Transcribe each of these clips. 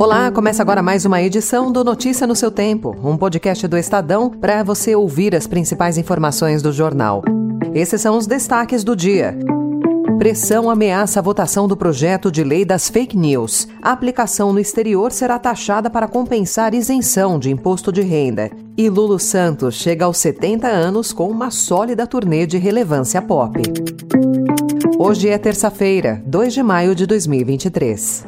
Olá, começa agora mais uma edição do Notícia no seu Tempo, um podcast do Estadão para você ouvir as principais informações do jornal. Esses são os destaques do dia. Pressão ameaça a votação do projeto de lei das fake news. A aplicação no exterior será taxada para compensar isenção de imposto de renda. E Lulu Santos chega aos 70 anos com uma sólida turnê de relevância pop. Hoje é terça-feira, 2 de maio de 2023.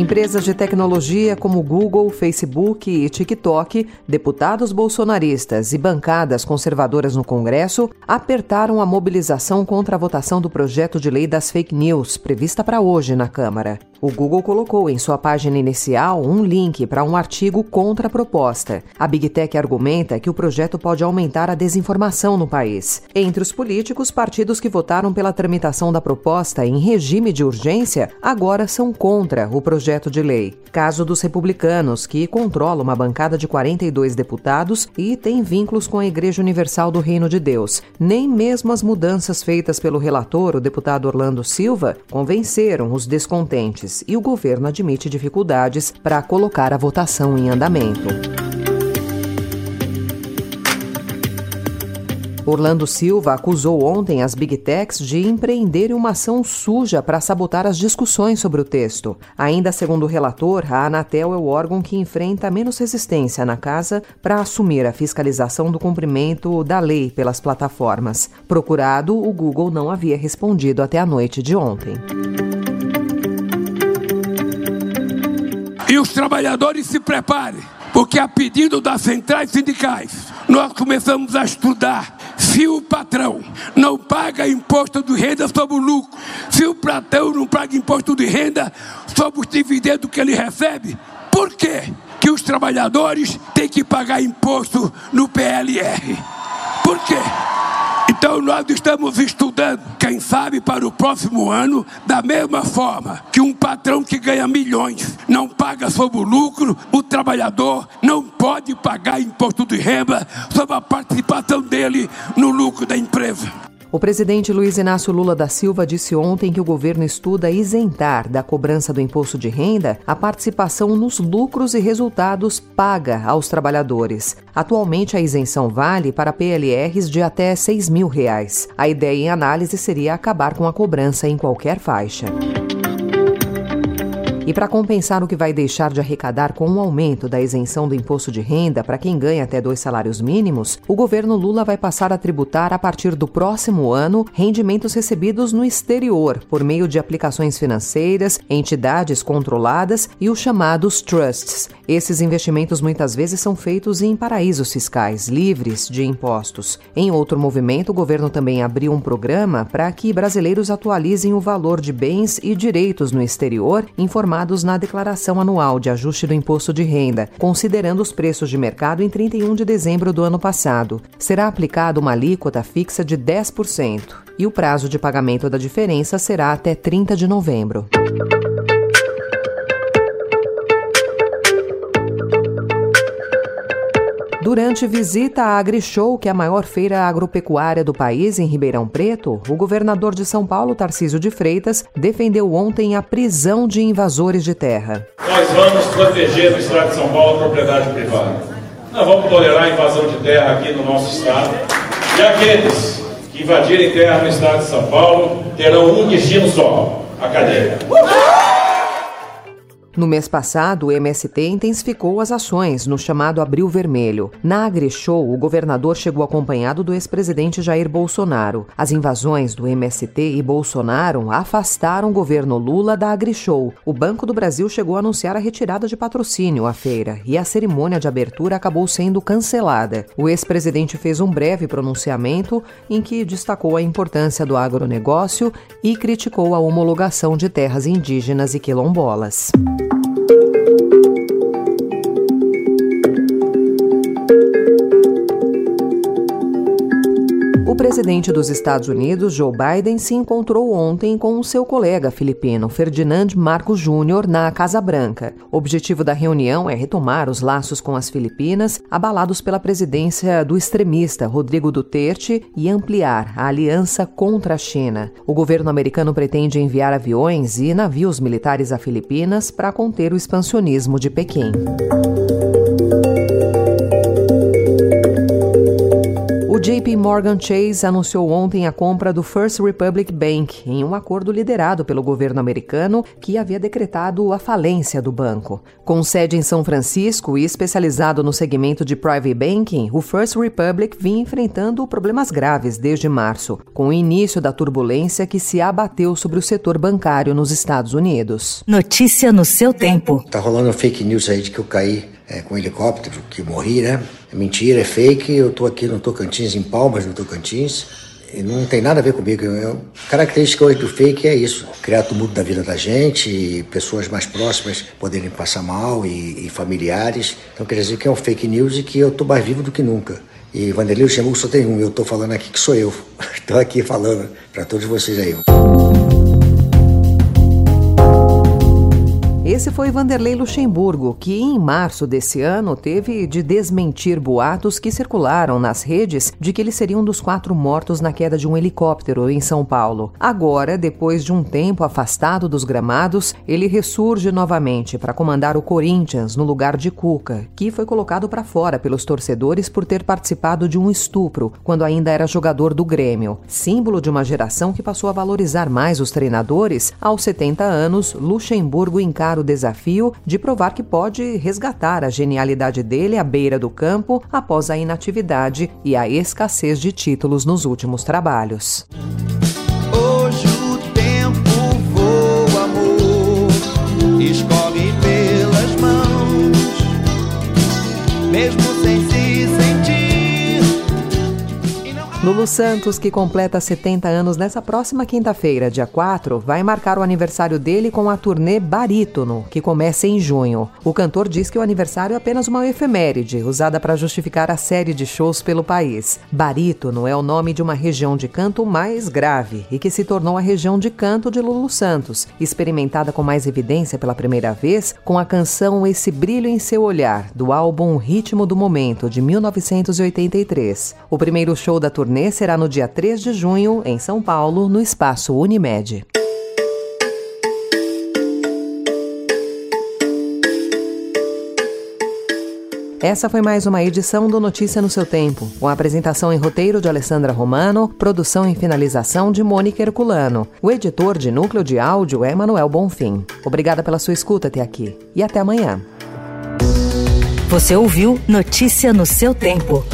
Empresas de tecnologia como Google, Facebook e TikTok, deputados bolsonaristas e bancadas conservadoras no Congresso apertaram a mobilização contra a votação do projeto de lei das fake news, prevista para hoje na Câmara. O Google colocou em sua página inicial um link para um artigo contra a proposta. A Big Tech argumenta que o projeto pode aumentar a desinformação no país. Entre os políticos, partidos que votaram pela tramitação da proposta em regime de urgência agora são contra o projeto de lei. Caso dos republicanos, que controlam uma bancada de 42 deputados e tem vínculos com a Igreja Universal do Reino de Deus. Nem mesmo as mudanças feitas pelo relator, o deputado Orlando Silva, convenceram os descontentes e o governo admite dificuldades para colocar a votação em andamento. Orlando Silva acusou ontem as Big Techs de empreenderem uma ação suja para sabotar as discussões sobre o texto. Ainda segundo o relator, a Anatel é o órgão que enfrenta menos resistência na casa para assumir a fiscalização do cumprimento da lei pelas plataformas. Procurado, o Google não havia respondido até a noite de ontem. E os trabalhadores se preparem, porque a pedido das centrais sindicais, nós começamos a estudar se o patrão não paga imposto de renda sobre o lucro, se o patrão não paga imposto de renda sobre os dividendos que ele recebe, por quê? que os trabalhadores têm que pagar imposto no PLR? Por quê? Então nós estamos estudando, quem sabe para o próximo ano, da mesma forma que um patrão que ganha milhões não paga sobre o lucro, o trabalhador não pode pagar imposto de renda sobre a participação dele no lucro da empresa. O presidente Luiz Inácio Lula da Silva disse ontem que o governo estuda isentar da cobrança do imposto de renda a participação nos lucros e resultados paga aos trabalhadores. Atualmente, a isenção vale para PLRs de até 6 mil reais. A ideia em análise seria acabar com a cobrança em qualquer faixa. E para compensar o que vai deixar de arrecadar com o aumento da isenção do imposto de renda para quem ganha até dois salários mínimos, o governo Lula vai passar a tributar a partir do próximo ano rendimentos recebidos no exterior por meio de aplicações financeiras, entidades controladas e os chamados trusts. Esses investimentos muitas vezes são feitos em paraísos fiscais, livres de impostos. Em outro movimento, o governo também abriu um programa para que brasileiros atualizem o valor de bens e direitos no exterior, informando na declaração anual de ajuste do imposto de renda, considerando os preços de mercado em 31 de dezembro do ano passado. Será aplicada uma alíquota fixa de 10% e o prazo de pagamento da diferença será até 30 de novembro. Durante visita à AgriShow, que é a maior feira agropecuária do país, em Ribeirão Preto, o governador de São Paulo, Tarcísio de Freitas, defendeu ontem a prisão de invasores de terra. Nós vamos proteger no estado de São Paulo a propriedade privada. Não vamos tolerar a invasão de terra aqui no nosso estado. E aqueles que invadirem terra no estado de São Paulo terão um destino só: a cadeia. No mês passado, o MST intensificou as ações no chamado Abril Vermelho. Na AgriShow, o governador chegou acompanhado do ex-presidente Jair Bolsonaro. As invasões do MST e Bolsonaro afastaram o governo Lula da AgriShow. O Banco do Brasil chegou a anunciar a retirada de patrocínio à feira e a cerimônia de abertura acabou sendo cancelada. O ex-presidente fez um breve pronunciamento em que destacou a importância do agronegócio e criticou a homologação de terras indígenas e quilombolas. Presidente dos Estados Unidos, Joe Biden, se encontrou ontem com o seu colega filipino, Ferdinand Marcos Júnior, na Casa Branca. O objetivo da reunião é retomar os laços com as Filipinas, abalados pela presidência do extremista Rodrigo Duterte, e ampliar a aliança contra a China. O governo americano pretende enviar aviões e navios militares a Filipinas para conter o expansionismo de Pequim. JP Morgan Chase anunciou ontem a compra do First Republic Bank em um acordo liderado pelo governo americano que havia decretado a falência do banco. Com sede em São Francisco e especializado no segmento de private banking, o First Republic vinha enfrentando problemas graves desde março, com o início da turbulência que se abateu sobre o setor bancário nos Estados Unidos. Notícia no seu tempo. Tá rolando fake news aí de que eu caí é, com um helicóptero, que morri, né? É mentira, é fake. Eu tô aqui no Tocantins, em Palmas, no Tocantins. E não tem nada a ver comigo. Eu, a característica hoje do fake é isso: criar tumulto na vida da gente, pessoas mais próximas poderem passar mal e, e, familiares. Então quer dizer que é um fake news e que eu tô mais vivo do que nunca. E Vanderlei Luxemburgo só tem um, eu tô falando aqui que sou eu. Estou aqui falando para todos vocês aí. Esse foi Vanderlei Luxemburgo, que em março desse ano teve de desmentir boatos que circularam nas redes de que ele seria um dos quatro mortos na queda de um helicóptero em São Paulo. Agora, depois de um tempo afastado dos gramados, ele ressurge novamente para comandar o Corinthians no lugar de Cuca, que foi colocado para fora pelos torcedores por ter participado de um estupro quando ainda era jogador do Grêmio. Símbolo de uma geração que passou a valorizar mais os treinadores, aos 70 anos, Luxemburgo encara o desafio de provar que pode resgatar a genialidade dele à beira do campo após a inatividade e a escassez de títulos nos últimos trabalhos. Hoje o tempo voa, amor, escorre pelas mãos, mesmo Lulu Santos, que completa 70 anos nessa próxima quinta-feira, dia 4, vai marcar o aniversário dele com a turnê Barítono, que começa em junho. O cantor diz que o aniversário é apenas uma efeméride, usada para justificar a série de shows pelo país. Barítono é o nome de uma região de canto mais grave e que se tornou a região de canto de Lulu Santos, experimentada com mais evidência pela primeira vez com a canção Esse Brilho em Seu Olhar, do álbum Ritmo do Momento, de 1983. O primeiro show da turnê turnê será no dia 3 de junho, em São Paulo, no espaço Unimed. Essa foi mais uma edição do Notícia no seu tempo, com apresentação em roteiro de Alessandra Romano, produção e finalização de Mônica Herculano. O editor de núcleo de áudio é Manuel Bonfim. Obrigada pela sua escuta até aqui e até amanhã. Você ouviu Notícia no seu tempo.